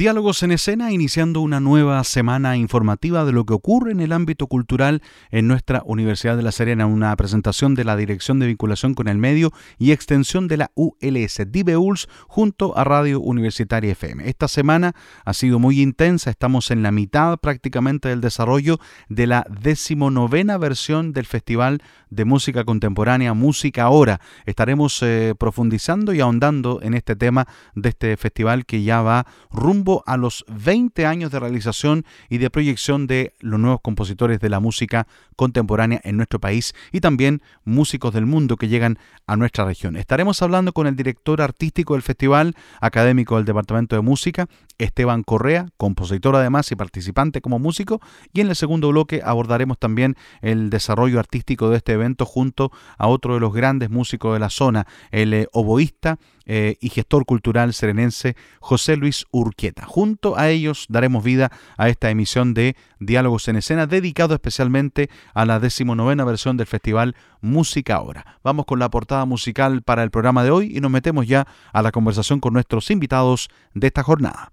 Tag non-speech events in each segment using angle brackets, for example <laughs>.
Diálogos en escena iniciando una nueva semana informativa de lo que ocurre en el ámbito cultural en nuestra Universidad de La Serena, una presentación de la Dirección de Vinculación con el Medio y Extensión de la ULS DIBEULS junto a Radio Universitaria FM. Esta semana ha sido muy intensa, estamos en la mitad prácticamente del desarrollo de la decimonovena versión del Festival de Música Contemporánea Música Ahora. Estaremos eh, profundizando y ahondando en este tema de este festival que ya va rumbo a los 20 años de realización y de proyección de los nuevos compositores de la música contemporánea en nuestro país y también músicos del mundo que llegan a nuestra región. Estaremos hablando con el director artístico del festival, académico del Departamento de Música, Esteban Correa, compositor además y participante como músico, y en el segundo bloque abordaremos también el desarrollo artístico de este evento junto a otro de los grandes músicos de la zona, el eh, oboísta eh, y gestor cultural serenense José Luis Urquieta. Junto a ellos daremos vida a esta emisión de Diálogos en Escena, dedicado especialmente a la decimonovena versión del festival Música Ahora. Vamos con la portada musical para el programa de hoy y nos metemos ya a la conversación con nuestros invitados de esta jornada.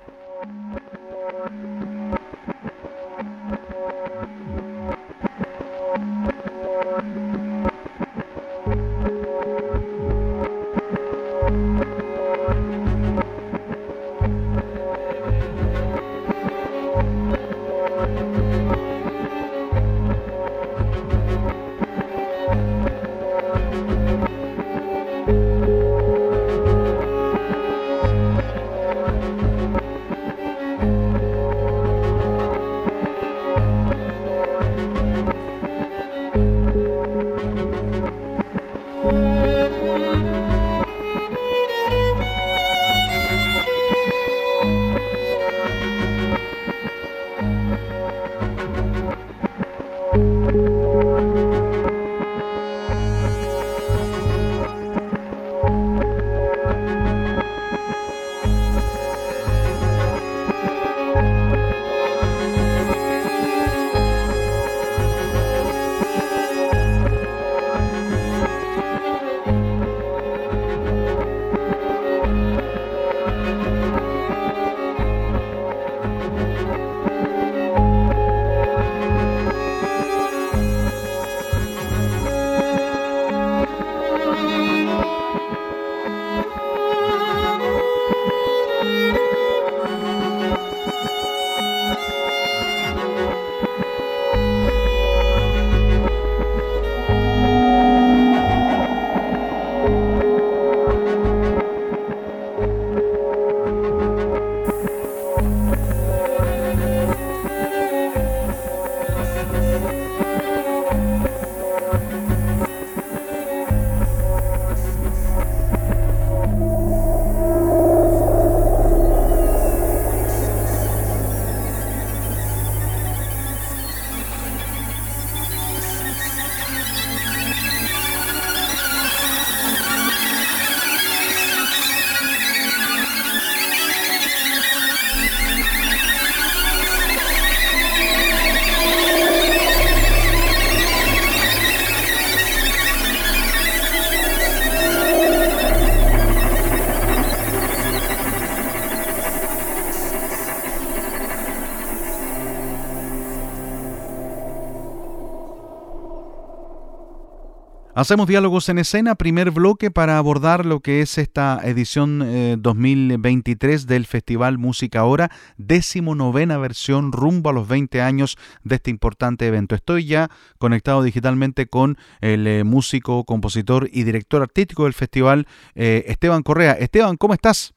Hacemos diálogos en escena, primer bloque para abordar lo que es esta edición 2023 eh, del Festival Música Ahora, décimo novena versión rumbo a los 20 años de este importante evento. Estoy ya conectado digitalmente con el eh, músico, compositor y director artístico del festival, eh, Esteban Correa. Esteban, ¿cómo estás?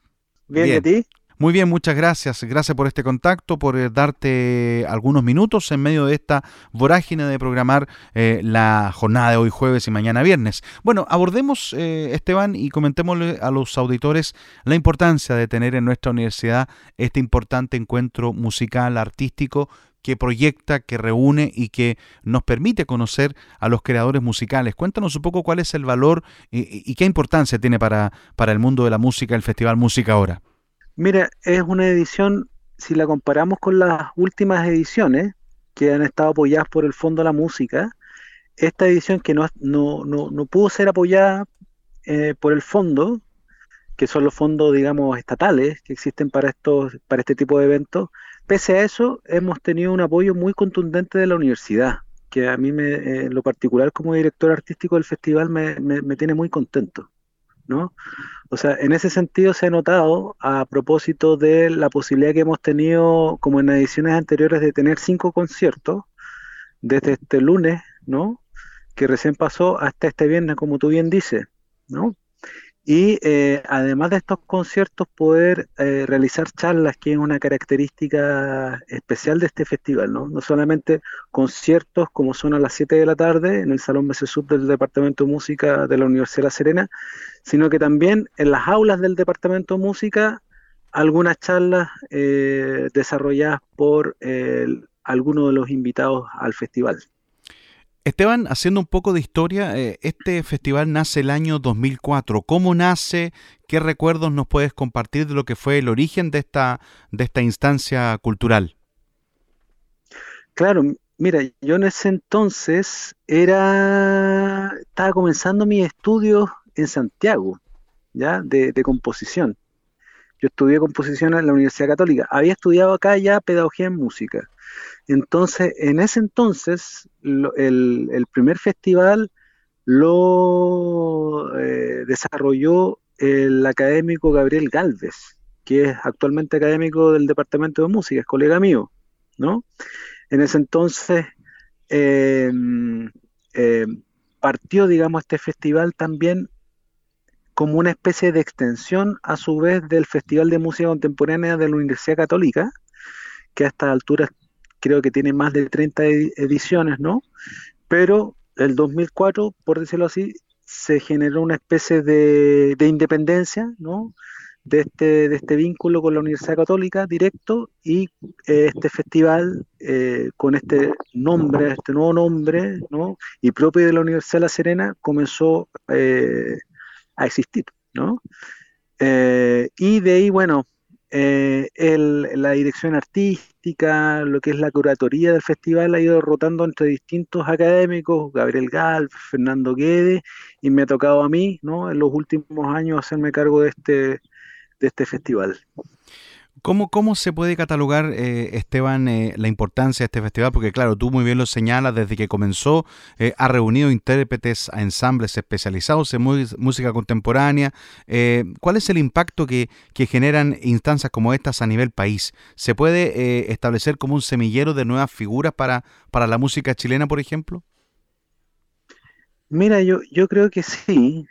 Bien, ¿y ti? Muy bien, muchas gracias. Gracias por este contacto, por eh, darte algunos minutos en medio de esta vorágine de programar eh, la jornada de hoy jueves y mañana viernes. Bueno, abordemos, eh, Esteban, y comentémosle a los auditores la importancia de tener en nuestra universidad este importante encuentro musical, artístico, que proyecta, que reúne y que nos permite conocer a los creadores musicales. Cuéntanos un poco cuál es el valor y, y qué importancia tiene para, para el mundo de la música el Festival Música ahora. Mira, es una edición, si la comparamos con las últimas ediciones que han estado apoyadas por el Fondo de la Música, esta edición que no, no, no, pudo ser apoyada eh, por el fondo, que son los fondos, digamos, estatales que existen para, estos, para este tipo de eventos, pese a eso, hemos tenido un apoyo muy contundente de la universidad, que a mí, me, en lo particular, como director artístico del festival, me, me tiene muy contento. ¿No? O sea, en ese sentido se ha notado a propósito de la posibilidad que hemos tenido, como en ediciones anteriores, de tener cinco conciertos desde este lunes, ¿no? Que recién pasó hasta este viernes, como tú bien dices, ¿no? Y eh, además de estos conciertos, poder eh, realizar charlas, que es una característica especial de este festival, ¿no? No solamente conciertos como son a las 7 de la tarde en el Salón Sub del Departamento de Música de la Universidad de La Serena, sino que también en las aulas del Departamento de Música, algunas charlas eh, desarrolladas por algunos de los invitados al festival. Esteban, haciendo un poco de historia, eh, este festival nace el año 2004. ¿Cómo nace? ¿Qué recuerdos nos puedes compartir de lo que fue el origen de esta, de esta instancia cultural? Claro, mira, yo en ese entonces era estaba comenzando mis estudios en Santiago, ya, de, de composición. Yo estudié composición en la Universidad Católica. Había estudiado acá ya pedagogía en música entonces, en ese entonces, el, primer festival lo eh, desarrolló el académico Gabriel Galvez, que es actualmente académico del Departamento de Música, es colega mío, ¿no? En ese entonces em, em, partió, digamos, este festival también como una especie de extensión a su vez del Festival de Música Contemporánea de la Universidad Católica, que a estas alturas creo que tiene más de 30 ediciones, ¿no? Pero el 2004, por decirlo así, se generó una especie de, independencia, ¿no? De este, de este vínculo con la Universidad Católica directo y eh, este festival eh, con este nombre, este nuevo nombre, ¿no? Y propio de la Universidad de La Serena comenzó eh, a existir, ¿no? y de ahí, bueno, eh, la dirección artística, lo que es la curatoría del festival ha ido rotando entre distintos académicos, Gabriel Gal, Fernando Guedes, y me ha tocado a mí, ¿no? En los últimos años hacerme cargo de este, de este festival. ¿Cómo, ¿Cómo se puede catalogar, eh, Esteban, eh, la importancia de este festival? Porque claro, tú muy bien lo señalas, desde que comenzó eh, ha reunido intérpretes a ensambles especializados en música contemporánea. ¿Cuál es el impacto que, que, generan instancias como estas a nivel país? ¿Se puede establecer como un semillero de nuevas figuras para, para la música chilena, por ejemplo? Mira, yo, yo creo que sí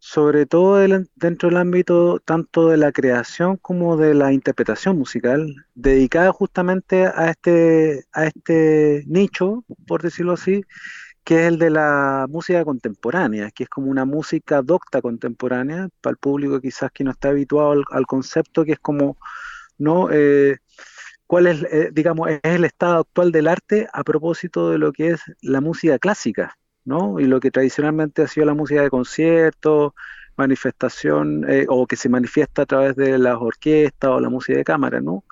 sobre todo dentro del ámbito tanto de la creación como de la interpretación musical, dedicada justamente a este, a este nicho, por decirlo así, que es el de la música contemporánea, que es como una música docta contemporánea, para el público quizás que no está habituado al, concepto, que es como, ¿no? Eh, ¿Cuál es, eh, digamos, es el estado actual del arte a propósito de lo que es la música clásica? ¿No? Y lo que tradicionalmente ha sido la música de concierto, manifestación, eh, o que se manifiesta a través de las orquestas o la música de cámara, ¿no?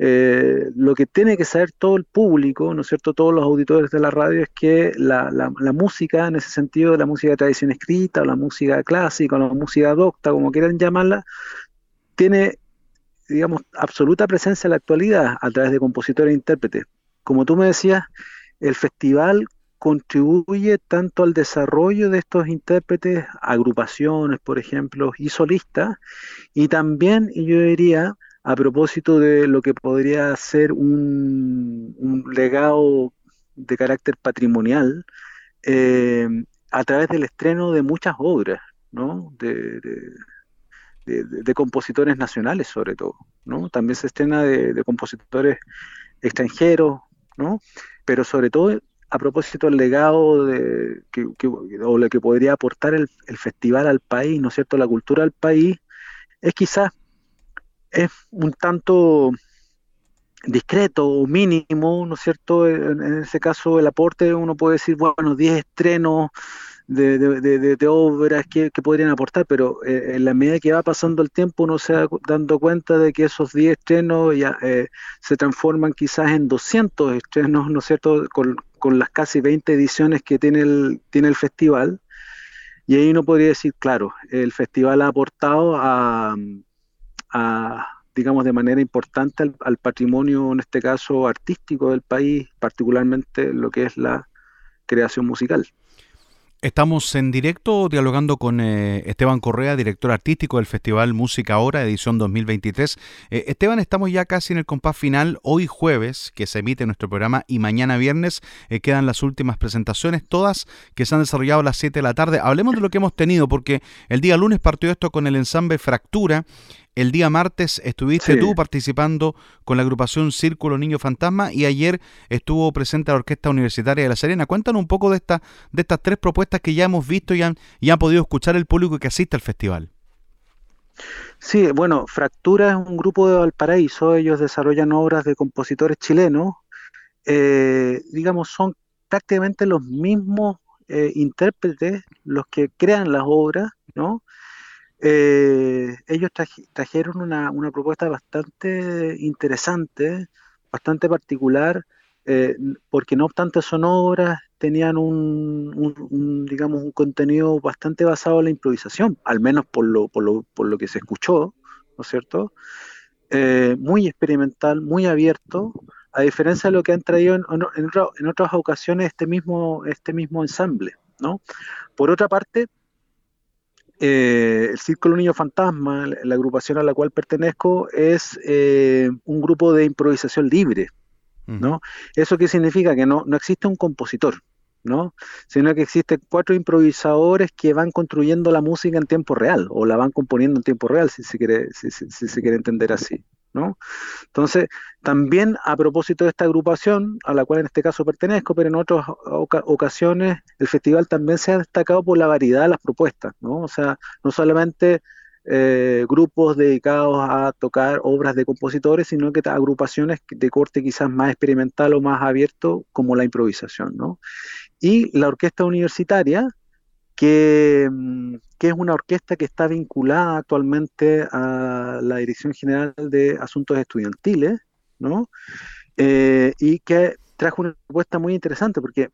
Eh, lo que tiene que saber todo el público, ¿no es cierto?, todos los auditores de la radio, es que la, música, en ese sentido, la música de tradición escrita, o la música clásica, o la música docta, como quieran llamarla, tiene, digamos, absoluta presencia en la actualidad a través de compositores e intérpretes. Como tú me decías, el festival contribuye tanto al desarrollo de estos intérpretes, agrupaciones, por ejemplo, y solistas, y también, y yo diría, a propósito de lo que podría ser un, legado de carácter patrimonial, eh, a través del estreno de muchas obras, ¿no? De, de, compositores nacionales sobre todo, ¿no? También se estrena de, compositores extranjeros, ¿no? Pero sobre todo a propósito del legado de, que, o lo que podría aportar el, festival al país, ¿no es cierto?, la cultura al país, es quizás es un tanto discreto o mínimo, ¿no es cierto? En, ese caso el aporte uno puede decir, bueno, 10 estrenos de, obras que, podrían aportar, pero eh, en la medida que va pasando el tiempo uno se va dando cuenta de que esos 10 estrenos ya eh, se transforman quizás en 200 estrenos, ¿no es cierto?, con, las casi 20 ediciones que tiene el, tiene el festival. Y ahí uno podría decir, claro, el festival ha aportado a, digamos, de manera importante al, al, patrimonio, en este caso, artístico del país, particularmente lo que es la creación musical. Estamos en directo dialogando con eh, Esteban Correa, director artístico del Festival Música Ahora, edición 2023. Eh, Esteban, estamos ya casi en el compás final. Hoy jueves, que se emite nuestro programa, y mañana viernes eh, quedan las últimas presentaciones, todas que se han desarrollado a las 7 de la tarde. Hablemos de lo que hemos tenido, porque el día lunes partió esto con el ensamble Fractura, el día martes estuviste tú participando con la agrupación Círculo Niño Fantasma y ayer estuvo presente la Orquesta Universitaria de La Serena. Cuéntanos un poco de, esta, de estas tres propuestas que ya hemos visto y han, y han podido escuchar el público que asiste al festival. Sí, bueno, Fractura es un grupo de Valparaíso, ellos desarrollan obras de compositores chilenos, eh, digamos, son prácticamente los mismos eh, intérpretes los que crean las obras, ¿no? Eh, ellos trajeron una, propuesta bastante interesante, bastante particular, eh, porque no obstante son obras, tenían un, digamos, un contenido bastante basado en la improvisación, al menos por lo, por lo, por lo que se escuchó, ¿no es cierto? Eh, muy experimental, muy abierto, a diferencia de lo que han traído en, en, otras ocasiones este mismo, este mismo ensamble, ¿no? Por otra parte, eh, el Círculo Niño Fantasma, la agrupación a la cual pertenezco, es eh, un grupo de improvisación libre, ¿no? ¿Eso qué significa? Que no, no existe un compositor, ¿no? Sino que existen cuatro improvisadores que van construyendo la música en tiempo real, o la van componiendo en tiempo real, si se quiere, si se quiere entender así, Entonces, también a propósito de esta agrupación, a la cual en este caso pertenezco, pero en otras ocasiones el festival también se ha destacado por la variedad de las propuestas, ¿no? O sea, no solamente eh, grupos dedicados a tocar obras de compositores, sino que agrupaciones de corte quizás más experimental o más abierto, como la improvisación, ¿no? Y la orquesta universitaria, que, mm, que, es una orquesta que está vinculada actualmente a la Dirección General de Asuntos Estudiantiles, ¿no? Eh, y que trajo una propuesta muy interesante porque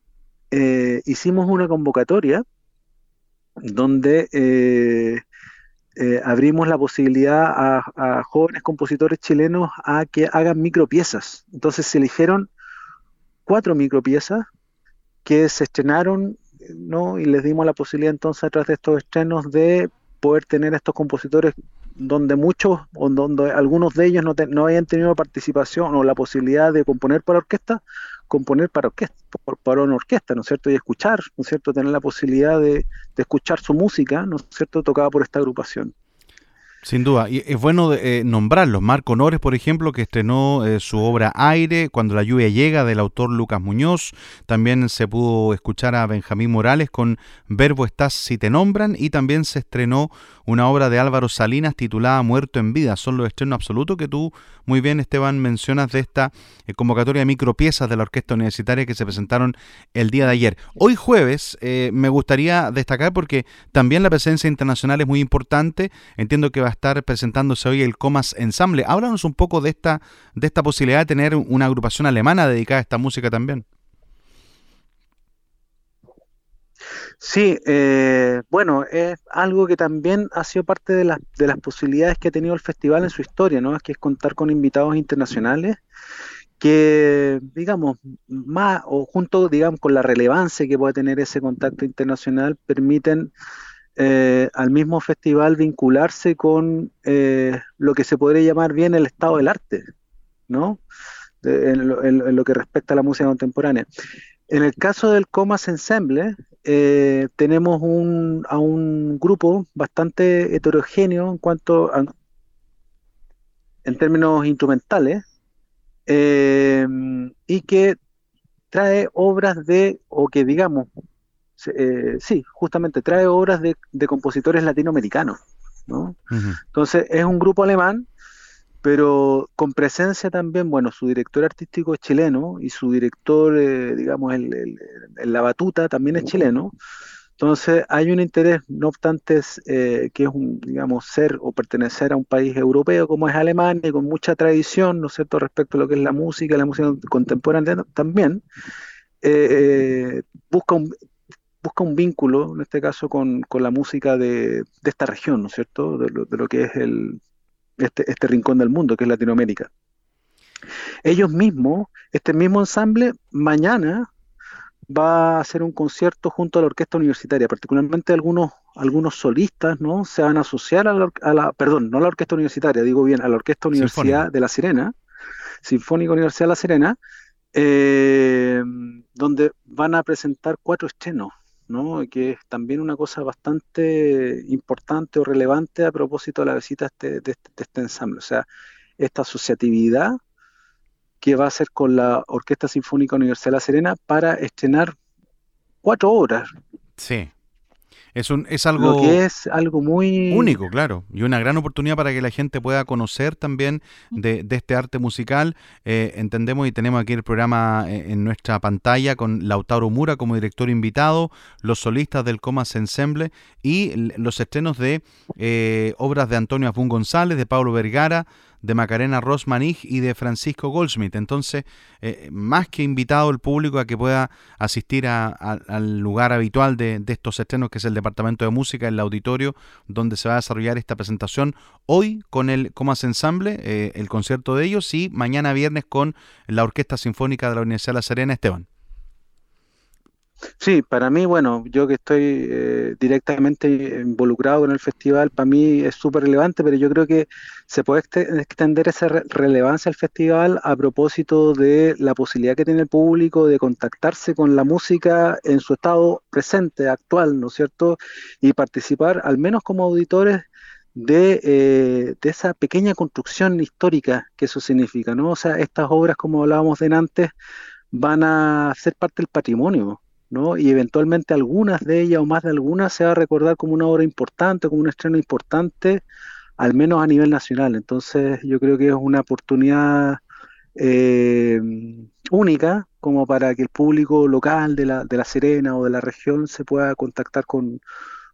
eh, hicimos una convocatoria donde eh, abrimos la posibilidad a, a, jóvenes compositores chilenos a que hagan micropiezas. Entonces se eligieron cuatro micropiezas que se estrenaron ¿no? Y les dimos la posibilidad entonces a través de estos estrenos de poder tener estos compositores donde muchos o donde algunos de ellos no, no habían tenido participación o la posibilidad de componer para orquesta, componer para orquesta, para una orquesta, ¿no es cierto? Y escuchar, ¿no es cierto? Tener la posibilidad de, de escuchar su música, ¿no es cierto? Tocada por esta agrupación. Sin duda, y es bueno eh, nombrarlos. Marco Nores, por ejemplo, que estrenó eh, su obra Aire, Cuando la lluvia llega, del autor Lucas Muñoz. También se pudo escuchar a Benjamín Morales con Verbo estás si te nombran. Y también se estrenó una obra de Álvaro Salinas titulada Muerto en vida. Son los estrenos absolutos que tú muy bien, Esteban, mencionas de esta eh, convocatoria de micropiezas de la Orquesta Universitaria que se presentaron el día de ayer. Hoy jueves me gustaría destacar porque también la presencia internacional es muy importante. Entiendo que va estar presentándose hoy el Comas Ensemble. Háblanos un poco de esta, de esta posibilidad de tener una agrupación alemana dedicada a esta música también. Sí, eh, bueno, es algo que también ha sido parte de, de las posibilidades que ha tenido el festival en su historia, ¿no? Es que es contar con invitados internacionales que, digamos, más o junto, digamos, con la relevancia que puede tener ese contacto internacional, permiten eh, al mismo festival vincularse con eh, lo que se podría llamar bien el estado del arte, ¿no? en, lo, que respecta a la música contemporánea. En el caso del Comas Ensemble, eh, tenemos un, a un grupo bastante heterogéneo en cuanto en términos instrumentales, y que trae obras de, o que digamos, eh, sí, justamente trae obras de, compositores latinoamericanos. ¿no? Entonces es un grupo alemán, pero con presencia también, bueno, su director artístico es chileno y su director, eh, digamos, en la batuta también es chileno. Entonces hay un interés, no obstante, eh, que es un, digamos, ser o pertenecer a un país europeo como es Alemania, con mucha tradición, ¿no es cierto?, respecto a lo que es la música, la música contemporánea también, eh, busca, un, busca un vínculo, en este caso, con, la música de, esta región, ¿no es cierto?, de lo, que es el, este, este rincón del mundo, que es Latinoamérica. Ellos mismos, este mismo ensamble, mañana va a hacer un concierto junto a la orquesta universitaria, particularmente algunos, algunos solistas, ¿no? Se van a asociar a la, perdón, no a la orquesta universitaria, digo bien, a la orquesta Universidad de La Serena, Sinfónica Universidad de La Serena, eh, donde van a presentar cuatro estrenos, ¿no? Que es también una cosa bastante importante o relevante a propósito de la visita este, de este, de este ensamble. O sea, esta asociatividad que va a ser con la Orquesta Sinfónica Universidad de La Serena para estrenar cuatro obras. Sí. Es, un, es algo que es algo muy único, claro, y una gran oportunidad para que la gente pueda conocer también de, este arte musical. Eh, entendemos y tenemos aquí el programa eh, en nuestra pantalla con Lautaro Mura como director invitado, los solistas del Comas Ensemble y los estrenos de eh, obras de Antonio Afún González, de Pablo Vergara, de Macarena Rosmanig y de Francisco Goldsmith. Entonces, eh, más que invitado el público a que pueda asistir al lugar habitual de, estos estrenos, que es el Departamento de Música, el auditorio, donde se va a desarrollar esta presentación hoy con el Comas Ensemble, eh, el concierto de ellos, y mañana viernes con la Orquesta Sinfónica de la Universidad de La Serena, Esteban. Sí, para mí, bueno, yo que estoy eh, directamente involucrado con el festival, para mí es súper relevante, pero yo creo que se puede extender esa relevancia al festival a propósito de la posibilidad que tiene el público de contactarse con la música en su estado presente, actual, ¿no es cierto? Y participar, al menos como auditores, de, eh, de esa pequeña construcción histórica que eso significa, ¿no? O sea, estas obras, como hablábamos de antes, van a ser parte del patrimonio y eventualmente algunas de ellas o más de algunas se va a recordar como una obra importante, como un estreno importante, al menos a nivel nacional. Entonces yo creo que es una oportunidad eh, única como para que el público local de la, de la Serena o de la región se pueda contactar con,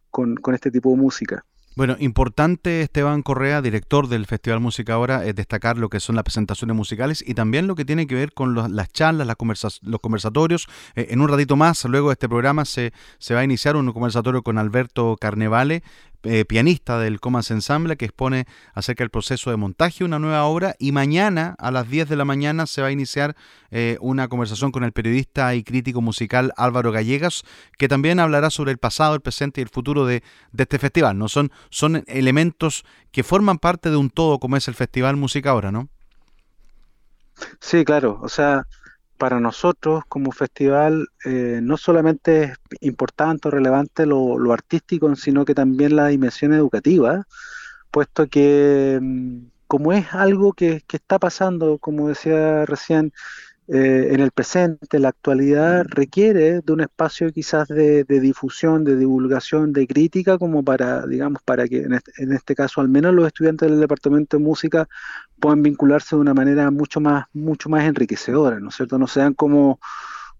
con este tipo de música. Bueno, importante Esteban Correa, director del Festival Música Ahora, es destacar lo que son las presentaciones musicales y también lo que tiene que ver con las charlas, las los conversatorios. Eh, en un ratito más, luego de este programa, se, se va a iniciar un conversatorio con Alberto Carnevale, eh, pianista del Comas Ensemble, que expone acerca del proceso de montaje de una nueva obra. Y mañana, a las 10 de la mañana, se va a iniciar eh, una conversación con el periodista y crítico musical Álvaro Gallegas, que también hablará sobre el pasado, el presente y el futuro de, este festival. ¿no? Son, son elementos que forman parte de un todo, como es el Festival Música Ahora, ¿no? Sí, claro. O sea, para nosotros como festival eh, no solamente es importante o relevante lo, artístico, sino que también la dimensión educativa, puesto que mm, como es algo que, que está pasando, como decía recién, eh, en el presente, la actualidad, requiere de un espacio quizás de, difusión, de divulgación, de crítica, como para, digamos, para que en este, en este, caso al menos los estudiantes del departamento de música puedan vincularse de una manera mucho más, mucho más enriquecedora, ¿no es cierto? No sean como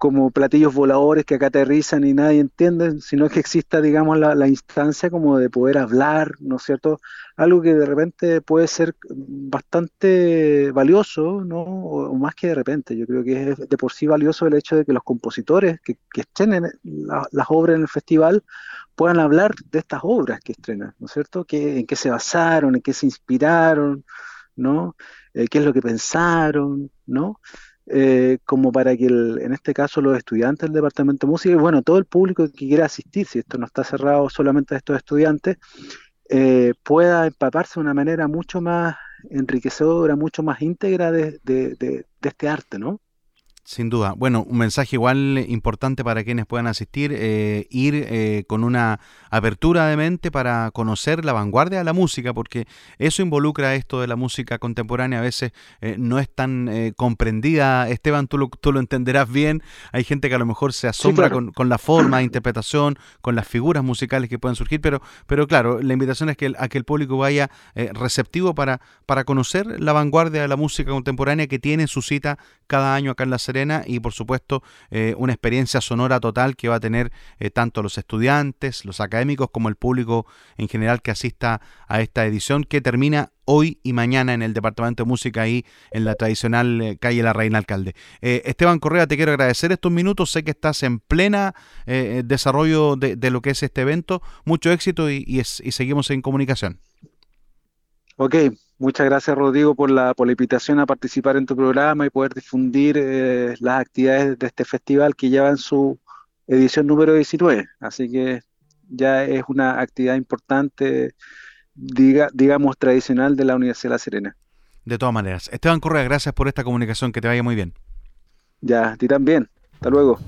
como platillos voladores que acá aterrizan y nadie entiende, sino que exista, digamos, la, instancia como de poder hablar, ¿no es cierto? Algo que de repente puede ser bastante valioso, ¿no? O, más que de repente, yo creo que es de por sí valioso el hecho de que los compositores que, que estrenen las obras en el festival puedan hablar de estas obras que estrenan, ¿no es cierto? Que, en qué se basaron, en qué se inspiraron, ¿no? Eh, qué es lo que pensaron, ¿no? Eh, como para que en este caso los estudiantes del departamento de música y bueno, todo el público que quiera asistir, si esto no está cerrado solamente a estos estudiantes, eh, pueda empaparse de una manera mucho más enriquecedora, mucho más íntegra de, de este arte, ¿no? Sin duda. Bueno, un mensaje igual importante para quienes puedan asistir, eh, ir eh, con una apertura de mente para conocer la vanguardia de la música, porque eso involucra esto de la música contemporánea, a veces eh, no es tan comprendida. Esteban, tú lo, tú lo entenderás bien, hay gente que a lo mejor se asombra con, con, la forma de interpretación, con las figuras musicales que pueden surgir, pero, pero claro, la invitación es que a que el público vaya receptivo para, para conocer la vanguardia de la música contemporánea que tiene su cita cada año acá en la Serena y por supuesto eh, una experiencia sonora total que va a tener eh, tanto los estudiantes, los académicos como el público en general que asista a esta edición que termina hoy y mañana en el Departamento de Música ahí en la tradicional eh, calle La Reina Alcalde. Esteban Correa, te quiero agradecer estos minutos, sé que estás en plena desarrollo de, lo que es este evento, mucho éxito y, y seguimos en comunicación. Ok, muchas gracias Rodrigo por la, por la invitación a participar en tu programa y poder difundir eh, las actividades de este festival que lleva en su edición número 19. Así que ya es una actividad importante, diga, digamos, tradicional de la Universidad de La Serena. De todas maneras. Esteban Correa, gracias por esta comunicación, que te vaya muy bien. Ya, a ti también. Hasta luego.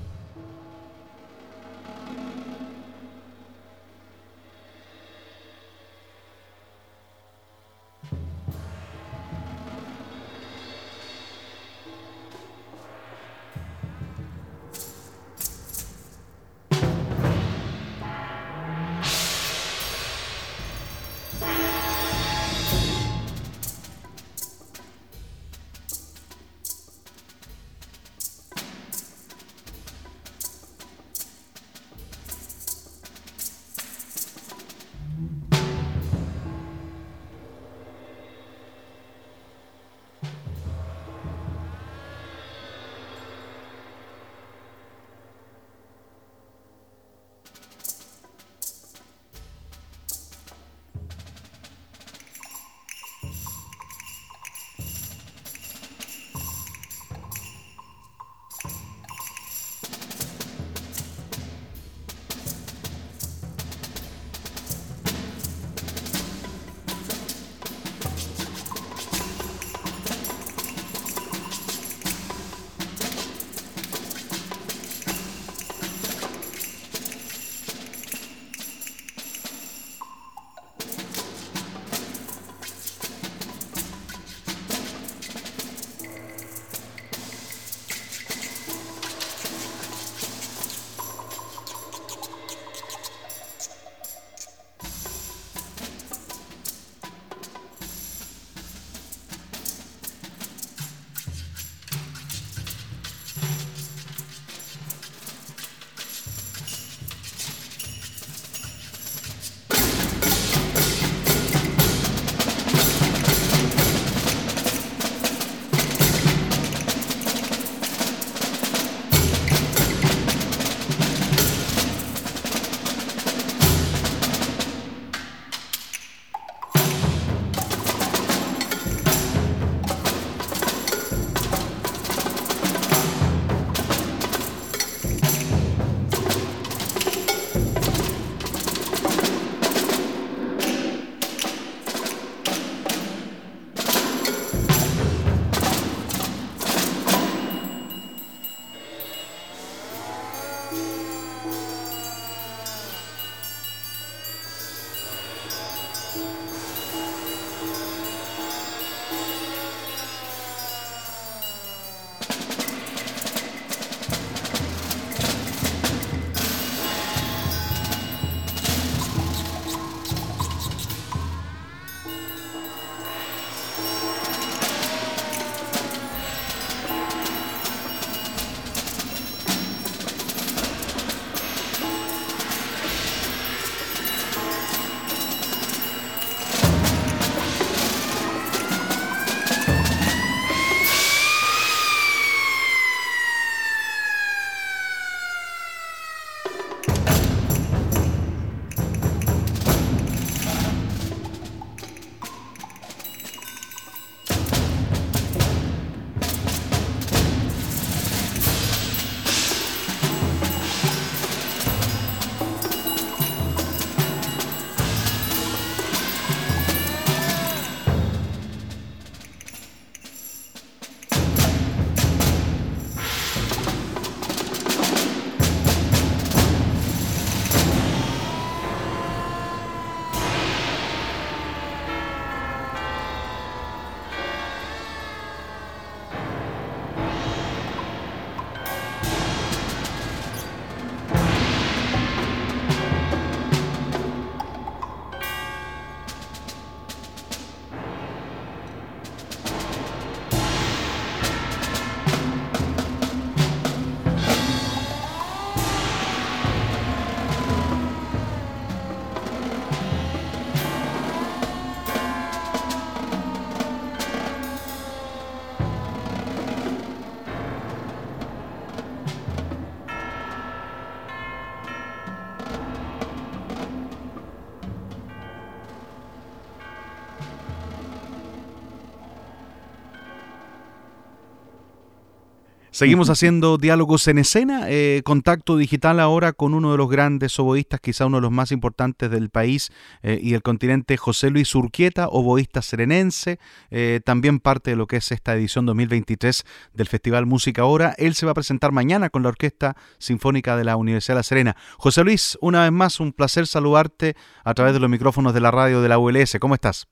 Seguimos haciendo diálogos en escena, eh, contacto digital ahora con uno de los grandes oboístas, quizá uno de los más importantes del país eh, y el continente, José Luis Urquieta, oboísta serenense, eh, también parte de lo que es esta edición 2023 del Festival Música Ahora. Él se va a presentar mañana con la Orquesta Sinfónica de la Universidad de La Serena. José Luis, una vez más, un placer saludarte a través de los micrófonos de la radio de la ULS. ¿Cómo estás?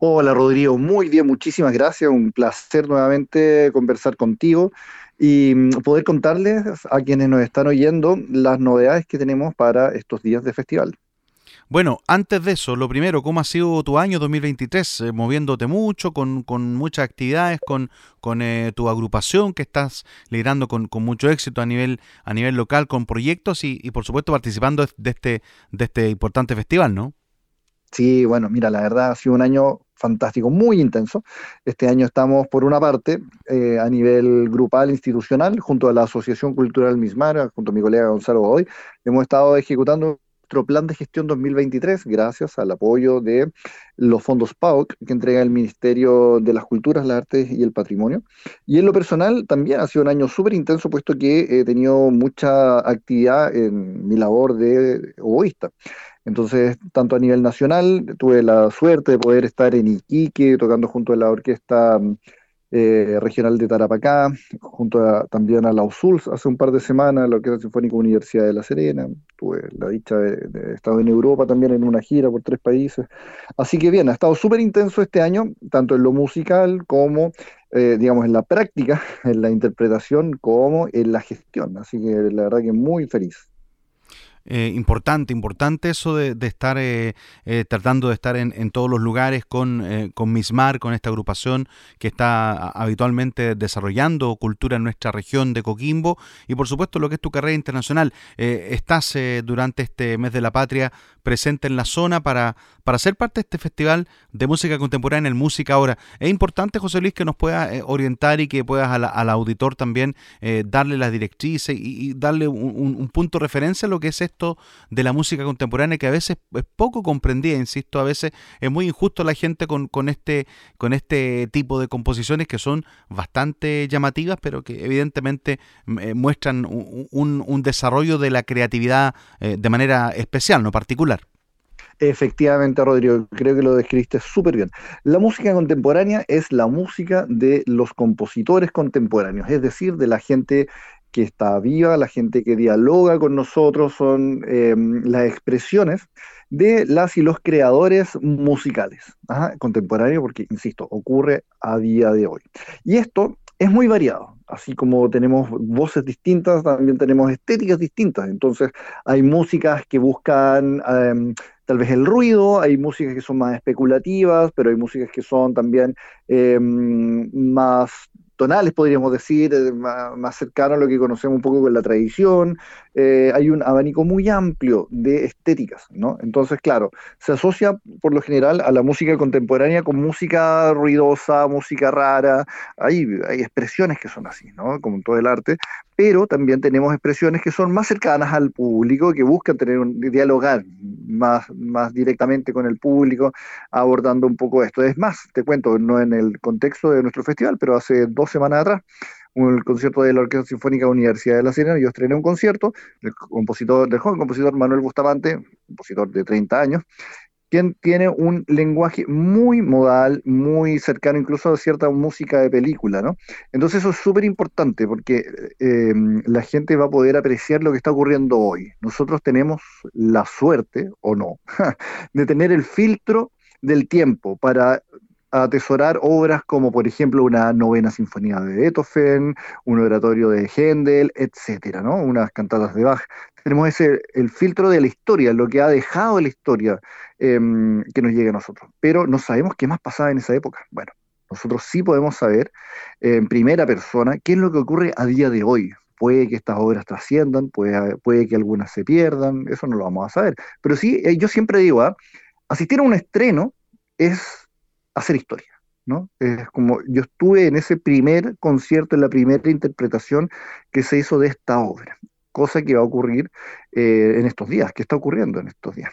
Hola Rodrigo, muy bien, muchísimas gracias. Un placer nuevamente conversar contigo y mm, poder contarles a quienes nos están oyendo las novedades que tenemos para estos días de festival. Bueno, antes de eso, lo primero, ¿cómo ha sido tu año 2023? Eh, moviéndote mucho, con, muchas actividades, con, eh, tu agrupación que estás liderando con, mucho éxito a nivel, local, con proyectos y, por supuesto participando este, de este importante festival, ¿no? Sí, bueno, mira, la verdad ha sido un año fantástico, muy intenso. Este año estamos, por una parte, eh, a nivel grupal, institucional, junto a la Asociación Cultural Mismara, junto a mi colega Gonzalo Godoy, hemos estado ejecutando nuestro plan de gestión 2023 gracias al apoyo de los fondos PAOC que entrega el Ministerio de las Culturas, las Artes y el Patrimonio. Y en lo personal también ha sido un año súper intenso, puesto que he tenido mucha actividad en mi labor de oboísta. Entonces, tanto a nivel nacional, tuve la suerte de poder estar en Iquique, tocando junto a la Orquesta eh, Regional de Tarapacá, junto también a la USUL hace un par de semanas, la Orquesta Sinfónica Universidad de La Serena. Tuve la dicha de, de estar en Europa también en una gira por tres países. Así que bien, ha estado súper intenso este año, tanto en lo musical como eh, digamos, en la práctica, <laughs> en la interpretación, como en la gestión. Así que la verdad que muy feliz. Eh, importante, importante eso de, estar eh, eh, tratando de estar en, todos los lugares con, con Mismar, con esta agrupación que está habitualmente desarrollando cultura en nuestra región de Coquimbo y por supuesto lo que es tu carrera internacional. estás durante este mes de la patria presente en la zona para, para ser parte de este festival de música contemporánea, el Música Ahora. Es importante, José Luis, que nos pueda orientar y que puedas al auditor también darle las directrices y, darle un, un punto de referencia a lo que es esto de la música contemporánea que a veces es poco comprendida, insisto, a veces es muy injusto la gente con, con, este, con este tipo de composiciones que son bastante llamativas, pero que evidentemente eh, muestran un, un, desarrollo de la creatividad eh, de manera especial, no particular. Efectivamente, Rodrigo, creo que lo describiste súper bien. La música contemporánea es la música de los compositores contemporáneos, es decir, de la gente que está viva, la gente que dialoga con nosotros, son em, las expresiones de las y los creadores musicales contemporáneos, porque, insisto, ocurre a día de hoy. Y esto es muy variado, así como tenemos voces distintas, también tenemos estéticas distintas, entonces hay músicas que buscan... Em, tal vez el ruido, hay músicas que son más especulativas, pero hay músicas que son también em, más tonales, podríamos decir, eh, más, cercano a lo que conocemos un poco con la tradición. Eh, hay un abanico muy amplio de estéticas, ¿no? Entonces, claro, se asocia por lo general a la música contemporánea con música ruidosa, música rara. Hay, hay expresiones que son así, ¿no? Como en todo el arte, pero también tenemos expresiones que son más cercanas al público, que buscan tener un dialogar más, más directamente con el público, abordando un poco esto. Es más, te cuento, no en el contexto de nuestro festival, pero hace dos semanas atrás, un concierto de la Orquesta Sinfónica Universidad de La Serena, yo estrené un concierto del compositor, del joven compositor Manuel Bustamante, compositor de 30 años, quien tiene un lenguaje muy modal, muy cercano incluso a cierta música de película, ¿no? Entonces eso es súper importante porque em, la gente va a poder apreciar lo que está ocurriendo hoy. Nosotros tenemos la suerte, o no, <laughs> de tener el filtro del tiempo para atesorar obras como por ejemplo una novena sinfonía de Beethoven, un oratorio de Händel, etcétera, ¿no? Unas cantatas de Bach. Tenemos ese, el filtro de la historia, lo que ha dejado la historia em, que nos llegue a nosotros. Pero no sabemos qué más pasaba en esa época. Bueno, nosotros sí podemos saber en primera persona qué es lo que ocurre a día de hoy. Puede que estas obras trasciendan, puede, que algunas se pierdan, eso no lo vamos a saber. Pero sí, eh, yo siempre digo, ¿ah? asistir a un estreno es hacer historia. ¿no? Es como yo estuve en ese primer concierto, en la primera interpretación que se hizo de esta obra, cosa que va a ocurrir eh, en estos días, que está ocurriendo en estos días.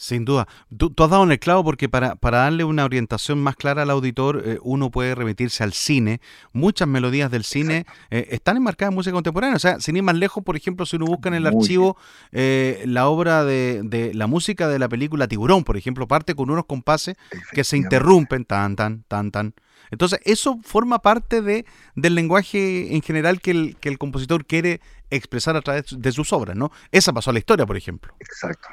Sin duda. Tú, has dado en el clavo porque para, para, darle una orientación más clara al auditor, eh, uno puede remitirse al cine. Muchas melodías del cine eh, están enmarcadas en música contemporánea. O sea, sin ir más lejos, por ejemplo, si uno busca en el archivo eh, la obra de, de, la música de la película Tiburón, por ejemplo, parte con unos compases que se interrumpen, tan, tan, tan, tan. Entonces, eso forma parte de, del lenguaje en general que el, que el compositor quiere expresar a través de sus obras, ¿no? Esa pasó a la historia, por ejemplo. Exacto.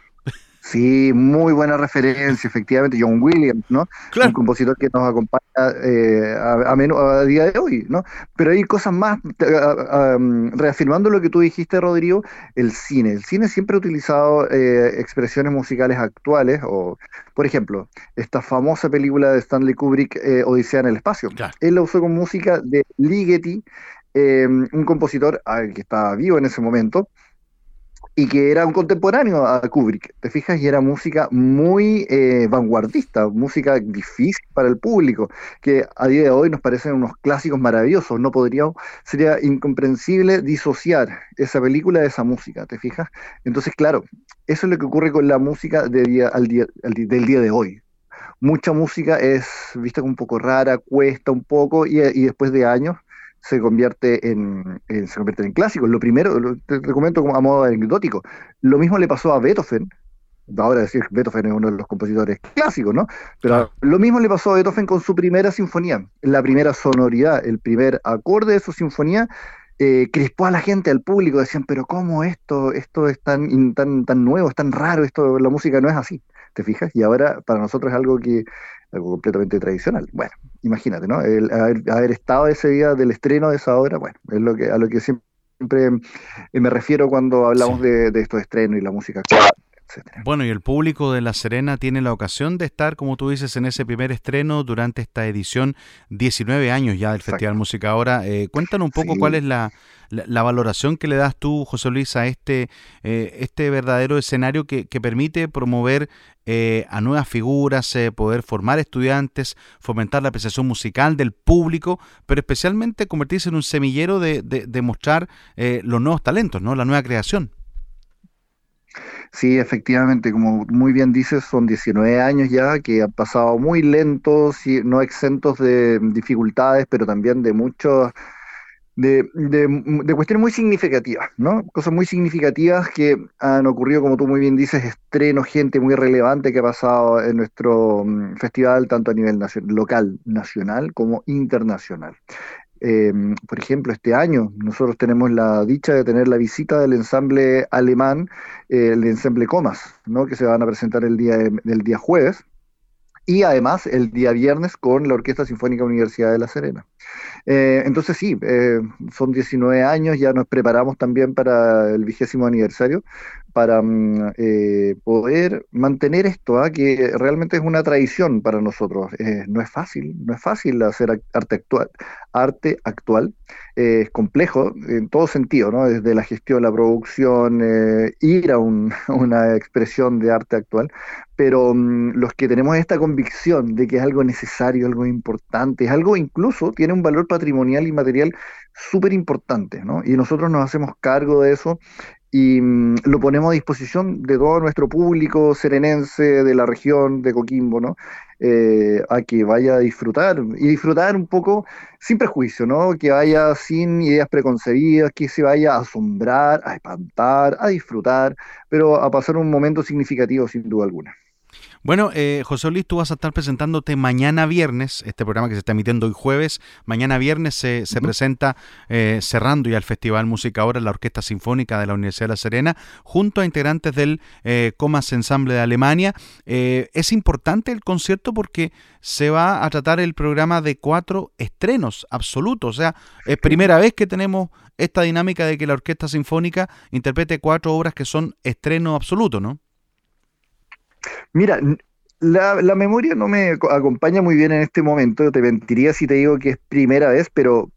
Sí, muy buena referencia, efectivamente, John Williams, ¿no? Un compositor que nos acompaña eh, a, a, día de hoy, ¿no? Pero hay cosas más, reafirmando lo que tú dijiste, Rodrigo, el cine. El cine siempre ha utilizado eh, expresiones musicales actuales, o, por ejemplo, esta famosa película de Stanley Kubrick, eh, Odisea en el Espacio. Él la usó con música de Ligeti, un compositor que estaba vivo en ese momento, y que era un contemporáneo a Kubrick, ¿te fijas? Y era música muy eh, vanguardista, música difícil para el público, que a día de hoy nos parecen unos clásicos maravillosos, no podríamos, sería incomprensible disociar esa película de esa música, ¿te fijas? Entonces, claro, eso es lo que ocurre con la música día, al día, del día de hoy. Mucha música es vista como un poco rara, cuesta un poco, y después de años se convierte en, se convierte en clásicos. Lo primero, te, comento como a modo anecdótico, lo mismo le pasó a Beethoven, ahora decir Beethoven es uno de los compositores clásicos, ¿no? Pero lo mismo le pasó a Beethoven con su primera sinfonía, la primera sonoridad, el primer acorde de su sinfonía, eh, crispó a la gente, al público, decían, pero ¿cómo esto, esto es tan, tan, tan nuevo, es tan raro, esto, la música no es así, ¿te fijas? Y ahora para nosotros es algo que algo completamente tradicional. Bueno, imagínate, ¿no? El haber, estado ese día del estreno de esa obra, bueno, es lo que a lo que siempre me refiero cuando hablamos de, de, estos estrenos y la música actual. Bueno, y el público de La Serena tiene la ocasión de estar, como tú dices, en ese primer estreno durante esta edición, 19 años ya del Festival Música Ahora. Eh, cuéntanos un poco cuál es la, la, valoración que le das tú, José Luis, a este, eh, este verdadero escenario que, permite promover eh, a nuevas figuras, poder formar estudiantes, fomentar la apreciación musical del público, pero especialmente convertirse en un semillero de, de, mostrar los nuevos talentos, ¿no? la nueva creación. Sí, efectivamente, como muy bien dices, son 19 años ya que han pasado muy lentos y no exentos de dificultades, pero también de muchos de, de, cuestiones muy significativas, ¿no? Cosas muy significativas que han ocurrido, como tú muy bien dices, estrenos, gente muy relevante que ha pasado en nuestro mm, festival, tanto a nivel local, nacional como internacional. Em, por ejemplo, este año nosotros tenemos la dicha de tener la visita del ensamble alemán, eh, el ensamble Comas, ¿no? que se van a presentar el día, del día jueves, y además el día viernes con la Orquesta Sinfónica Universidad de La Serena. Eh, entonces sí, eh, son 19 años, ya nos preparamos también para el vigésimo aniversario, para mm, eh, poder mantener esto, ¿ah? que realmente es una tradición para nosotros. no es fácil, no es fácil hacer arte actual. Arte actual es complejo en todo sentido, ¿no? desde la gestión, la producción, ir a <laughs> una expresión de arte actual, pero mm, los que tenemos esta convicción de que es algo necesario, algo importante, es algo incluso, tiene un valor patrimonial y material súper importante, ¿no? Y nosotros nos hacemos cargo de eso y mm, lo ponemos a disposición de todo nuestro público serenense de la región de Coquimbo, ¿no? Eh, a que vaya a disfrutar y disfrutar un poco sin prejuicio, ¿no? Que vaya sin ideas preconcebidas, que se vaya a asombrar, a espantar, a disfrutar, pero a pasar un momento significativo sin duda alguna. Bueno, eh, José Luis, tú vas a estar presentándote mañana viernes, este programa que se está emitiendo hoy jueves. Mañana viernes se, presenta eh, cerrando ya el Festival Música Ahora la Orquesta Sinfónica de la Universidad de La Serena, junto a integrantes del eh, Comas Ensemble de Alemania. Eh, es importante el concierto porque se va a tratar el programa de cuatro estrenos absolutos. O sea, es primera vez que tenemos esta dinámica de que la Orquesta Sinfónica interprete cuatro obras que son estreno absoluto, ¿no? Mira, la, memoria no me acompaña muy bien en este momento. Te mentiría si te digo que es primera vez, pero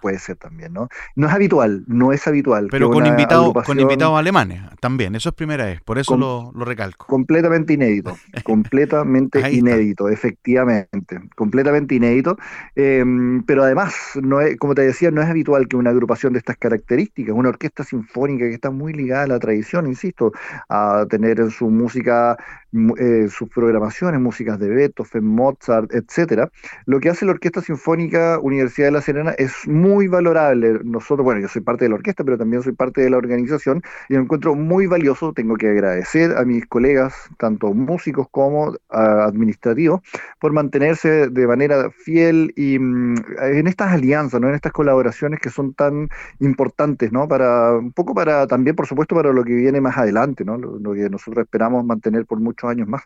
puede ser también, ¿no? No es habitual, no es habitual. Pero con, invitados con invitados alemanes también, eso es primera vez, por eso lo, recalco. Completamente inédito, <laughs> completamente inédito, efectivamente, completamente inédito. Em, pero además, no es, como te decía, no es habitual que una agrupación de estas características, una orquesta sinfónica que está muy ligada a la tradición, insisto, a tener en su música eh, sus programaciones, músicas de Beethoven, Mozart, etcétera. Lo que hace la Orquesta Sinfónica Universidad de La Serena es muy valorable. Nosotros, bueno, yo soy parte de la orquesta, pero también soy parte de la organización y lo encuentro muy valioso. Tengo que agradecer a mis colegas, tanto músicos como administrativos, por mantenerse de manera fiel y mm, en estas alianzas, ¿no? en estas colaboraciones que son tan importantes, ¿no? Para un poco para también, por supuesto, para lo que viene más adelante, ¿no? lo que nosotros esperamos mantener por mucho años más.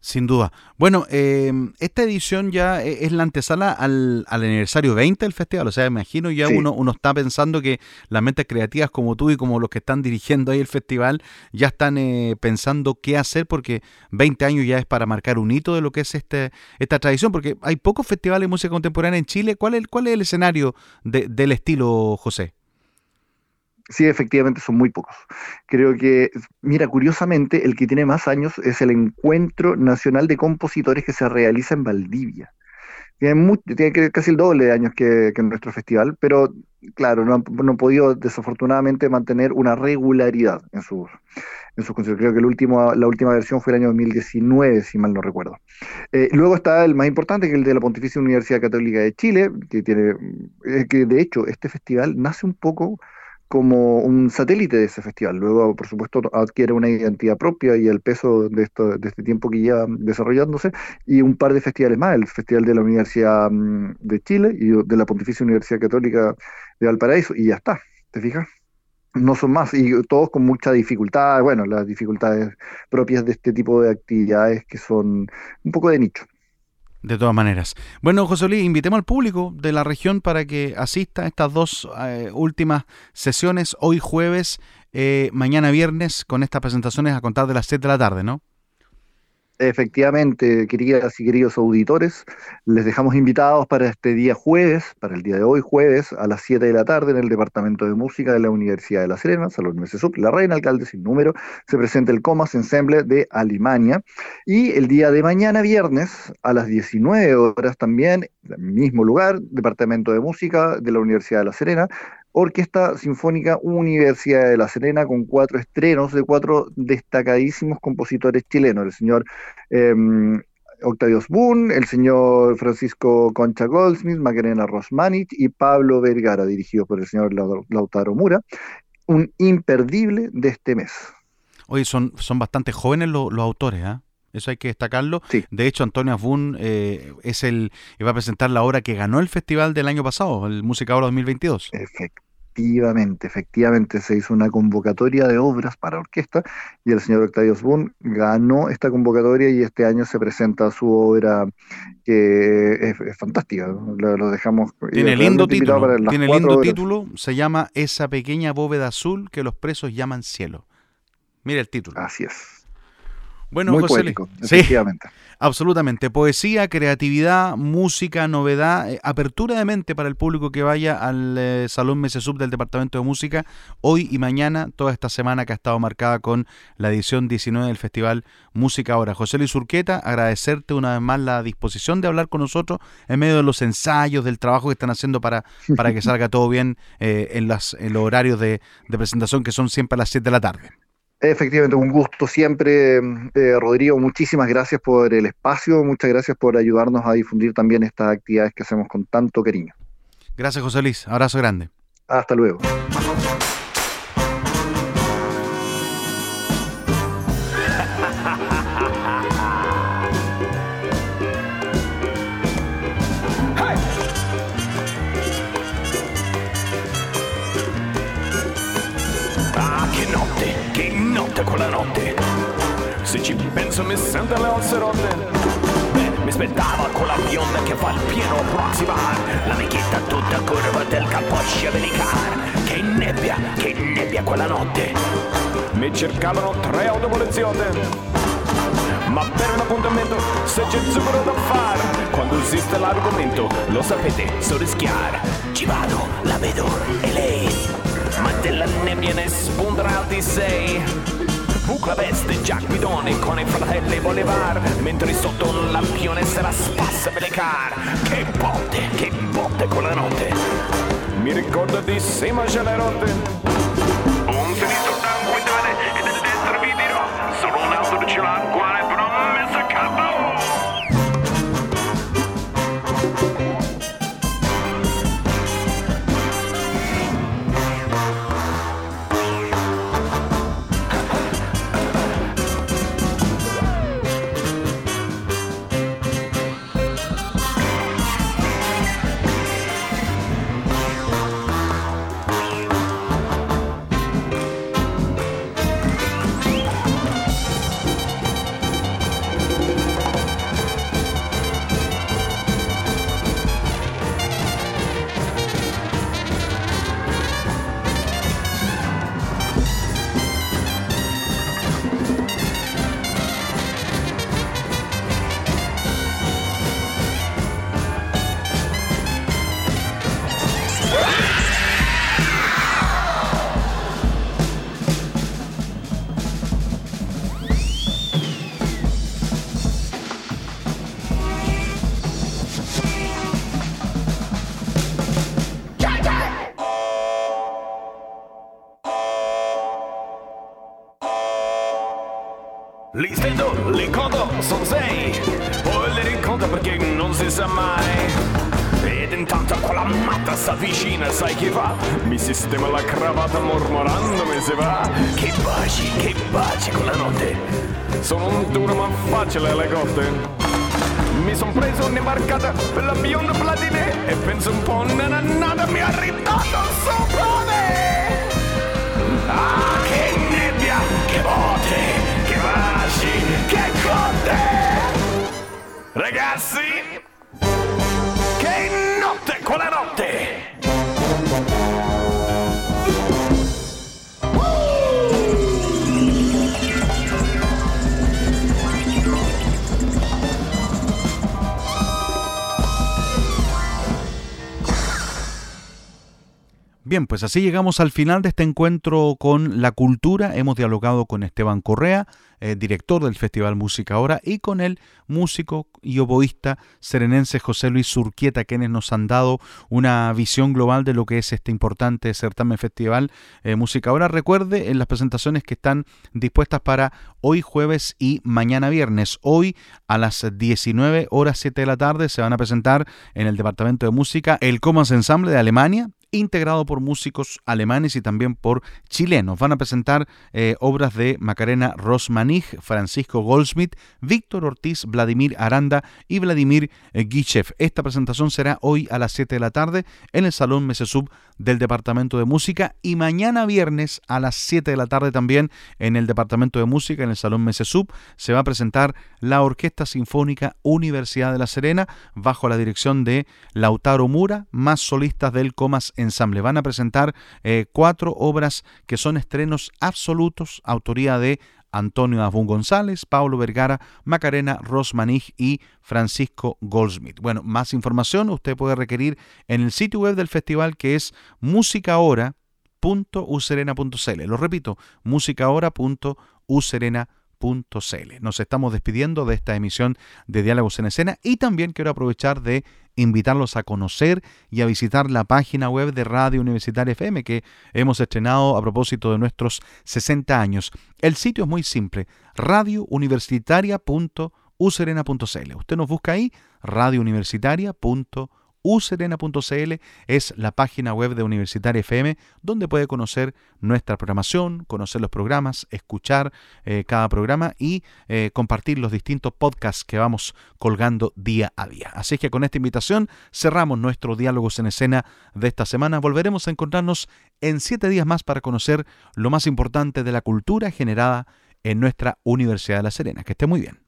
Sin duda. Bueno, eh, esta edición ya e, es la antesala al, aniversario 20 del festival. O sea, imagino ya uno, uno está pensando que las mentes creativas como tú y como los que están dirigiendo ahí el festival ya están eh, pensando qué hacer porque 20 años ya es para marcar un hito de lo que es este, esta tradición. Porque hay pocos festivales de música contemporánea en Chile. ¿Cuál es, cuál es el escenario del estilo, José? Sí, efectivamente son muy pocos. Creo que, mira, curiosamente, el que tiene más años es el Encuentro Nacional de Compositores que se realiza en Valdivia. Tiene, tiene casi el doble de años que, nuestro festival, pero claro, no han, podido desafortunadamente mantener una regularidad en sus, en sus conciertos. Creo que el último, la última versión fue el año 2019, si mal no recuerdo. Eh, luego está el más importante, que es el de la Pontificia Universidad Católica de Chile, que tiene, eh, que de hecho este festival nace un poco como un satélite de ese festival. Luego, por supuesto, adquiere una identidad propia y el peso de, esto, de este tiempo que lleva desarrollándose, y un par de festivales más, el Festival de la Universidad mm, de Chile y de la Pontificia Universidad Católica de Valparaíso, y ya está, ¿te fijas? No son más, y todos con mucha dificultad, bueno, las dificultades propias de este tipo de actividades que son un poco de nicho. De todas maneras. Bueno, José Luis, invitemos al público de la región para que asista a estas dos eh, últimas sesiones, hoy jueves, eh, mañana viernes, con estas presentaciones a contar de las 7 de la tarde, ¿no? Efectivamente, queridas y queridos auditores, les dejamos invitados para este día jueves, para el día de hoy jueves, a las 7 de la tarde en el Departamento de Música de la Universidad de La Serena, Salón Mesesub, La Reina Alcalde sin número, se presenta el Comas Ensemble de Alemania. Y el día de mañana viernes, a las 19 horas también, en el mismo lugar, Departamento de Música de la Universidad de La Serena, Orquesta Sinfónica Universidad de La Serena con cuatro estrenos de cuatro destacadísimos compositores chilenos, el señor eh, Octavio Boone, el señor Francisco Concha Goldsmith, Macarena Rosmanich y Pablo Vergara, dirigido por el señor Lautaro Mura, un imperdible de este mes. Oye, son, son bastante jóvenes los, autores, ¿ah? Eso hay que destacarlo. De hecho, Antonio Asbun eh, es el va a presentar la obra que ganó el festival del año pasado, el Música Ahora 2022. Perfecto. Efectivamente, efectivamente se hizo una convocatoria de obras para orquesta y el señor Octavio Osbourne ganó esta convocatoria y este año se presenta su obra que es, fantástica. Lo, dejamos. Tiene lindo título. Tiene lindo título. Se llama Esa pequeña bóveda azul que los presos llaman cielo. Mira el título. Así es. Bueno, Muy José poético, efectivamente. absolutamente. Poesía, creatividad, música, novedad, eh, apertura de mente para el público que vaya al eh, Salón Mesesub del Departamento de Música hoy y mañana, toda esta semana que ha estado marcada con la edición 19 del Festival Música Ahora. José Luis Urqueta, agradecerte una vez más la disposición de hablar con nosotros en medio de los ensayos, del trabajo que están haciendo para, para que <laughs> salga todo bien eh, en, las, en los horarios de, de presentación que son siempre a las 7 de la tarde. Efectivamente, un gusto siempre, eh, Rodrigo. Muchísimas gracias por el espacio, muchas gracias por ayudarnos a difundir también estas actividades que hacemos con tanto cariño. Gracias, José Luis. Abrazo grande. Hasta luego. Se ci penso mi sento le onzerotte. Beh, mi aspettava con la bionda che fa il pieno proxy bar. L'amichetta tutta curva del capo Chevelicar. Che nebbia, che nebbia quella notte. Mi cercavano tre autopoliziotte. Ma per un appuntamento se c'è zucchero da fare quando esiste l'argomento, lo sapete, so rischiare. Ci vado, la vedo, e lei? Ma della nebbia ne spunterà di sei. Buca veste, già guidone, con i fratelli Bolivar, mentre sotto un lampione se la spassa per le car. Che botte, che botte con la notte. Mi ricordo di Sima Celerotte. Stendo, li conto, sono sei. Poi li riconto perché non si sa mai. Ed intanto quella matta s'avvicina, sai chi fa? Mi sistema la cravatta mormorandomi se va. Che baci, che baci con la notte. Sono un duro ma facile alle cotte. Mi son preso un'imbarcata per la bionda platine e penso un po' nana nada mi ha ridato sopra notte! Ragazzi! Che notte! Quella notte! Bien, pues así llegamos al final de este encuentro con la cultura. Hemos dialogado con Esteban Correa, eh, director del Festival Música Ahora, y con el músico y oboísta serenense José Luis Surquieta, quienes nos han dado una visión global de lo que es este importante certamen festival eh, Música Ahora. Recuerde en las presentaciones que están dispuestas para hoy jueves y mañana viernes. Hoy a las 19 horas 7 de la tarde se van a presentar en el Departamento de Música el Comas Ensemble de Alemania, integrado por músicos alemanes y también por chilenos. Van a presentar eh, obras de Macarena Rosmanig, Francisco Goldsmith, Víctor Ortiz, Vladimir Aranda y Vladimir eh, Guichev. Esta presentación será hoy a las 7 de la tarde en el Salón Mesesub del Departamento de Música y mañana viernes a las 7 de la tarde también en el Departamento de Música, en el Salón Mesesub, se va a presentar la Orquesta Sinfónica Universidad de La Serena bajo la dirección de Lautaro Mura, más solistas del Comas Ensamble. Van a presentar eh, cuatro obras que son estrenos absolutos, autoría de Antonio Abun González, Pablo Vergara, Macarena Rosmanig y Francisco Goldsmith. Bueno, más información usted puede requerir en el sitio web del festival que es musicaahora.userena.cl. Lo repito, Nos estamos despidiendo de esta emisión de Diálogos en Escena y también quiero aprovechar de invitarlos a conocer y a visitar la página web de Radio Universitaria FM que hemos estrenado a propósito de nuestros 60 años. El sitio es muy simple, radiouniversitaria.userena.cl. Usted nos busca ahí, radiouniversitaria.userena.cl userena.cl es la página web de Universitaria FM donde puede conocer nuestra programación, conocer los programas, escuchar eh, cada programa y eh, compartir los distintos podcasts que vamos colgando día a día. Así que con esta invitación cerramos nuestro diálogos en escena de esta semana. Volveremos a encontrarnos en siete días más para conocer lo más importante de la cultura generada en nuestra Universidad de La Serena. Que esté muy bien.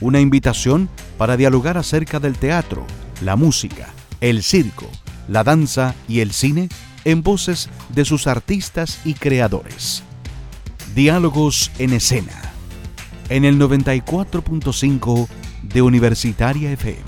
Una invitación para dialogar acerca del teatro, la música, el circo, la danza y el cine en voces de sus artistas y creadores. Diálogos en escena. En el 94.5 de Universitaria FM.